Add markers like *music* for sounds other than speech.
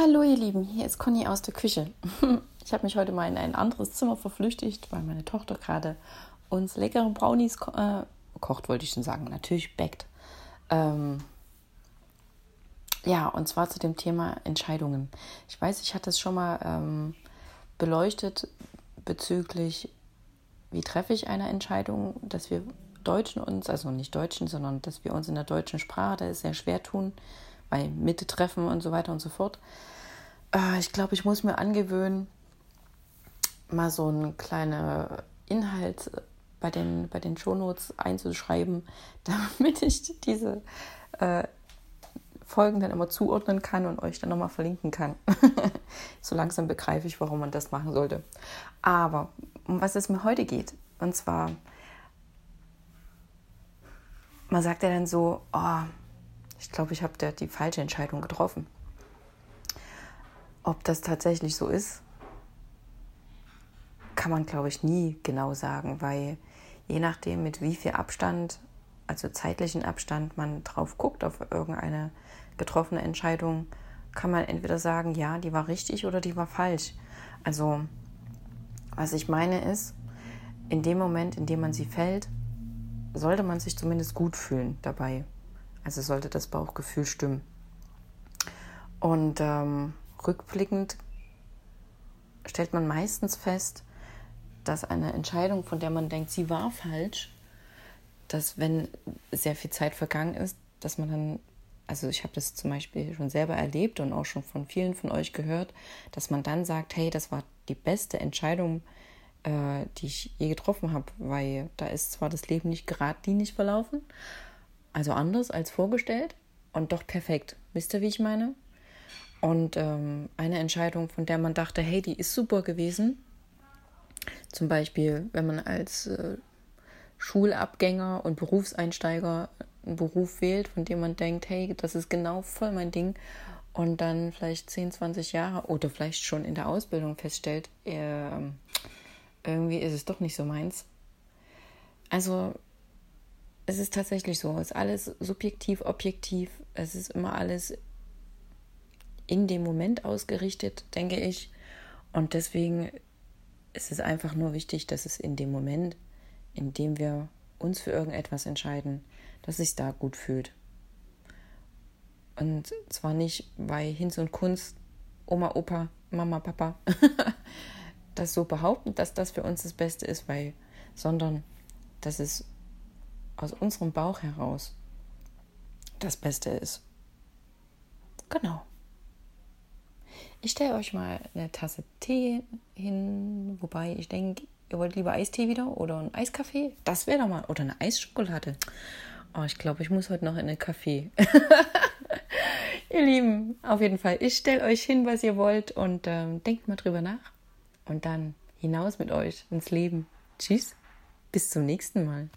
Hallo ihr Lieben, hier ist Conny aus der Küche. *laughs* Ich habe mich heute mal in ein anderes Zimmer verflüchtigt, weil meine Tochter gerade uns leckere Brownies ko äh, kocht, wollte ich schon sagen, natürlich backt. Ähm ja, und zwar zu dem Thema Entscheidungen. Ich weiß, ich hatte es schon mal ähm, beleuchtet bezüglich, wie treffe ich eine Entscheidung, dass wir Deutschen uns, also nicht Deutschen, sondern dass wir uns in der deutschen Sprache da sehr schwer tun, bei Mitte treffen und so weiter und so fort. Äh, ich glaube, ich muss mir angewöhnen, mal so einen kleinen Inhalt bei den, bei den Shownotes einzuschreiben, *laughs* damit ich diese äh, Folgen dann immer zuordnen kann und euch dann nochmal verlinken kann. *laughs* so langsam begreife ich, warum man das machen sollte. Aber um was es mir heute geht, und zwar, man sagt ja dann so, oh, ich glaube, ich habe die falsche Entscheidung getroffen. Ob das tatsächlich so ist, kann man, glaube ich, nie genau sagen, weil je nachdem, mit wie viel Abstand, also zeitlichen Abstand, man drauf guckt auf irgendeine getroffene Entscheidung, kann man entweder sagen, ja, die war richtig oder die war falsch. Also, was ich meine ist, in dem Moment, in dem man sie fällt, sollte man sich zumindest gut fühlen dabei. Also sollte das Bauchgefühl stimmen. Und ähm, rückblickend stellt man meistens fest, dass eine Entscheidung, von der man denkt, sie war falsch, dass wenn sehr viel Zeit vergangen ist, dass man dann, also ich habe das zum Beispiel schon selber erlebt und auch schon von vielen von euch gehört, dass man dann sagt, hey, das war die beste Entscheidung, äh, die ich je getroffen habe, weil da ist zwar das Leben nicht geradlinig verlaufen, also anders als vorgestellt und doch perfekt. Wisst ihr, wie ich meine? Und ähm, eine Entscheidung, von der man dachte, hey, die ist super gewesen. Zum Beispiel, wenn man als äh, Schulabgänger und Berufseinsteiger einen Beruf wählt, von dem man denkt, hey, das ist genau voll mein Ding. Und dann vielleicht 10, 20 Jahre oder vielleicht schon in der Ausbildung feststellt, äh, irgendwie ist es doch nicht so meins. Also es ist tatsächlich so, es ist alles subjektiv, objektiv, es ist immer alles in dem Moment ausgerichtet, denke ich. Und deswegen ist es einfach nur wichtig, dass es in dem Moment, in dem wir uns für irgendetwas entscheiden, dass sich da gut fühlt. Und zwar nicht bei Hinz und Kunst, Oma, Opa, Mama, Papa, *laughs* das so behaupten, dass das für uns das Beste ist, weil, sondern dass es aus unserem Bauch heraus das Beste ist. Genau. Ich stelle euch mal eine Tasse Tee hin, wobei ich denke, ihr wollt lieber Eistee wieder oder ein Eiskaffee. Das wäre doch mal. Oder eine Eisschokolade. Oh, ich glaube, ich muss heute noch in einen Kaffee. *laughs* ihr Lieben, auf jeden Fall. Ich stelle euch hin, was ihr wollt und ähm, denkt mal drüber nach. Und dann hinaus mit euch ins Leben. Tschüss, bis zum nächsten Mal.